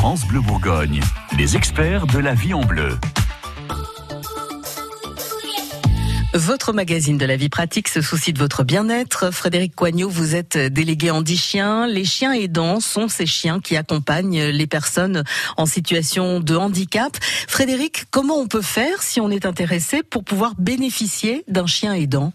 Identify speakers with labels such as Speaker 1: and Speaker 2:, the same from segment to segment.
Speaker 1: France Bleu Bourgogne, les experts de la vie en bleu.
Speaker 2: Votre magazine de la vie pratique se soucie de votre bien-être. Frédéric Coignot, vous êtes délégué en 10 chiens. Les chiens aidants sont ces chiens qui accompagnent les personnes en situation de handicap. Frédéric, comment on peut faire si on est intéressé pour pouvoir bénéficier d'un chien aidant?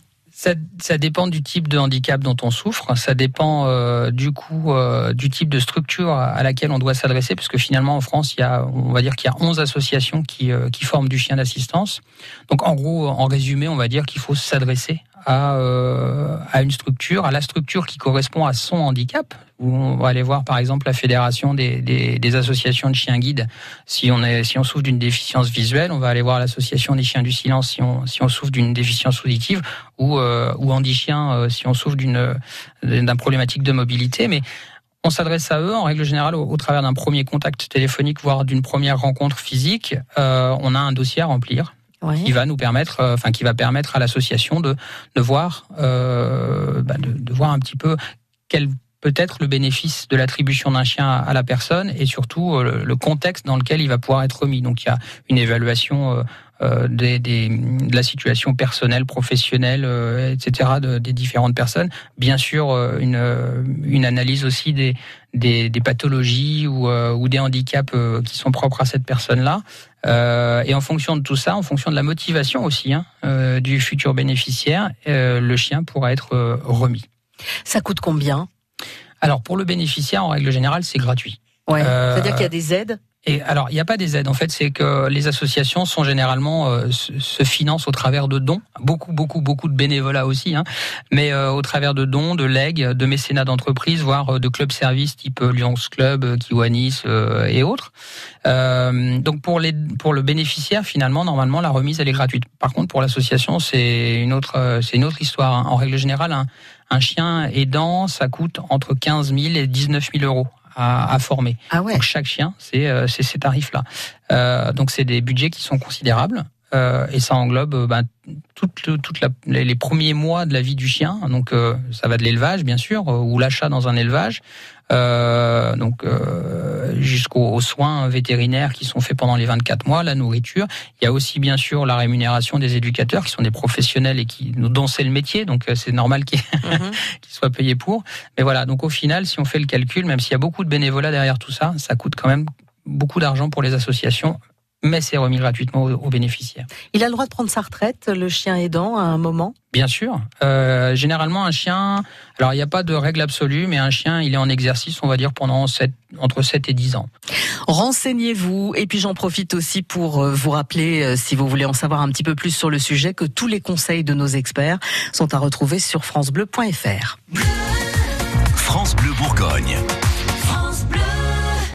Speaker 3: Ça, dépend du type de handicap dont on souffre. Ça dépend euh, du coup euh, du type de structure à laquelle on doit s'adresser, parce que finalement en France, il y a, on va dire qu'il y a 11 associations qui, euh, qui forment du chien d'assistance. Donc en gros, en résumé, on va dire qu'il faut s'adresser à une structure, à la structure qui correspond à son handicap. Où on va aller voir par exemple la fédération des, des, des associations de chiens guides. Si on, est, si on souffre d'une déficience visuelle, on va aller voir l'association des chiens du silence si on, si on souffre d'une déficience auditive ou, euh, ou euh, si on souffre d'une d'un problématique de mobilité. Mais on s'adresse à eux en règle générale au, travers d'un premier contact téléphonique, voire d'une première rencontre physique. Euh, on a un dossier à remplir qui va nous permettre, euh, enfin qui va permettre à l'association de, de voir, euh, bah, de, de, voir un petit peu quel peut être le bénéfice de l'attribution d'un chien à la personne et surtout euh, le contexte dans lequel il va pouvoir être remis. Donc il y a une évaluation euh, des, de la situation personnelle, professionnelle, euh, etc. De, des différentes personnes. Bien sûr, euh, une, analyse aussi des, pathologies ou, ou, des handicaps qui sont propres à cette personne-là. et en fonction de tout ça, en fonction de la motivation aussi hein, du futur bénéficiaire, le chien pourra être remis.
Speaker 2: Ça coûte combien
Speaker 3: Alors pour le bénéficiaire, en règle générale, c'est gratuit.
Speaker 2: Ouais. C'est-à-dire qu'il y a des aides
Speaker 3: et alors, il n'y a pas des aides. En fait, c'est que les associations sont généralement euh, se, financent au travers de dons. Beaucoup, beaucoup, beaucoup de bénévolat aussi, hein, mais euh, au travers de dons, de legs, de mécénats d'entreprises, voire euh, de clubs services type Lyons Club, Kiwanis et autres. donc pour les pour le bénéficiaire, finalement, normalement, la remise elle est gratuite. Par contre, pour l'association, c'est une autre c'est une autre histoire. Hein. En règle générale, un chien aidant, ça coûte entre 15 000 et 19 000 euros à, former.
Speaker 2: Ah ouais.
Speaker 3: Donc chaque chien, c'est euh, ces tarifs-là. Euh, donc c'est des budgets qui sont considérables. Euh, et ça englobe toutes toute la, les premiers mois de la vie du chien. Donc ça va de l'élevage bien sûr ou l'achat dans un élevage, euh, donc euh, jusqu'aux soins vétérinaires qui sont faits pendant les 24 mois, la nourriture. Il y a aussi bien sûr la rémunération des éducateurs qui sont des professionnels et qui dont c'est le métier, donc euh, c'est normal qu'ils mhm. soient payés pour. Mais voilà, donc au final, si on fait le calcul, même s'il y a beaucoup de bénévolat derrière tout ça, ça coûte quand même beaucoup d'argent pour les associations mais c'est remis gratuitement aux, bénéficiaires.
Speaker 2: Il a le droit de prendre sa retraite, le chien aidant, à un moment
Speaker 3: Bien sûr. Euh, généralement, un chien, alors il n'y a pas de règle absolue, mais un chien, il est en exercice, on va dire, pendant 7, entre 7 et 10 ans.
Speaker 2: Renseignez-vous, et puis j'en profite aussi pour euh, vous rappeler, euh, si vous voulez en savoir un petit peu plus sur le sujet, que tous les conseils de nos experts sont à retrouver sur francebleu.fr.
Speaker 1: France Bleu Bourgogne. France Bleu.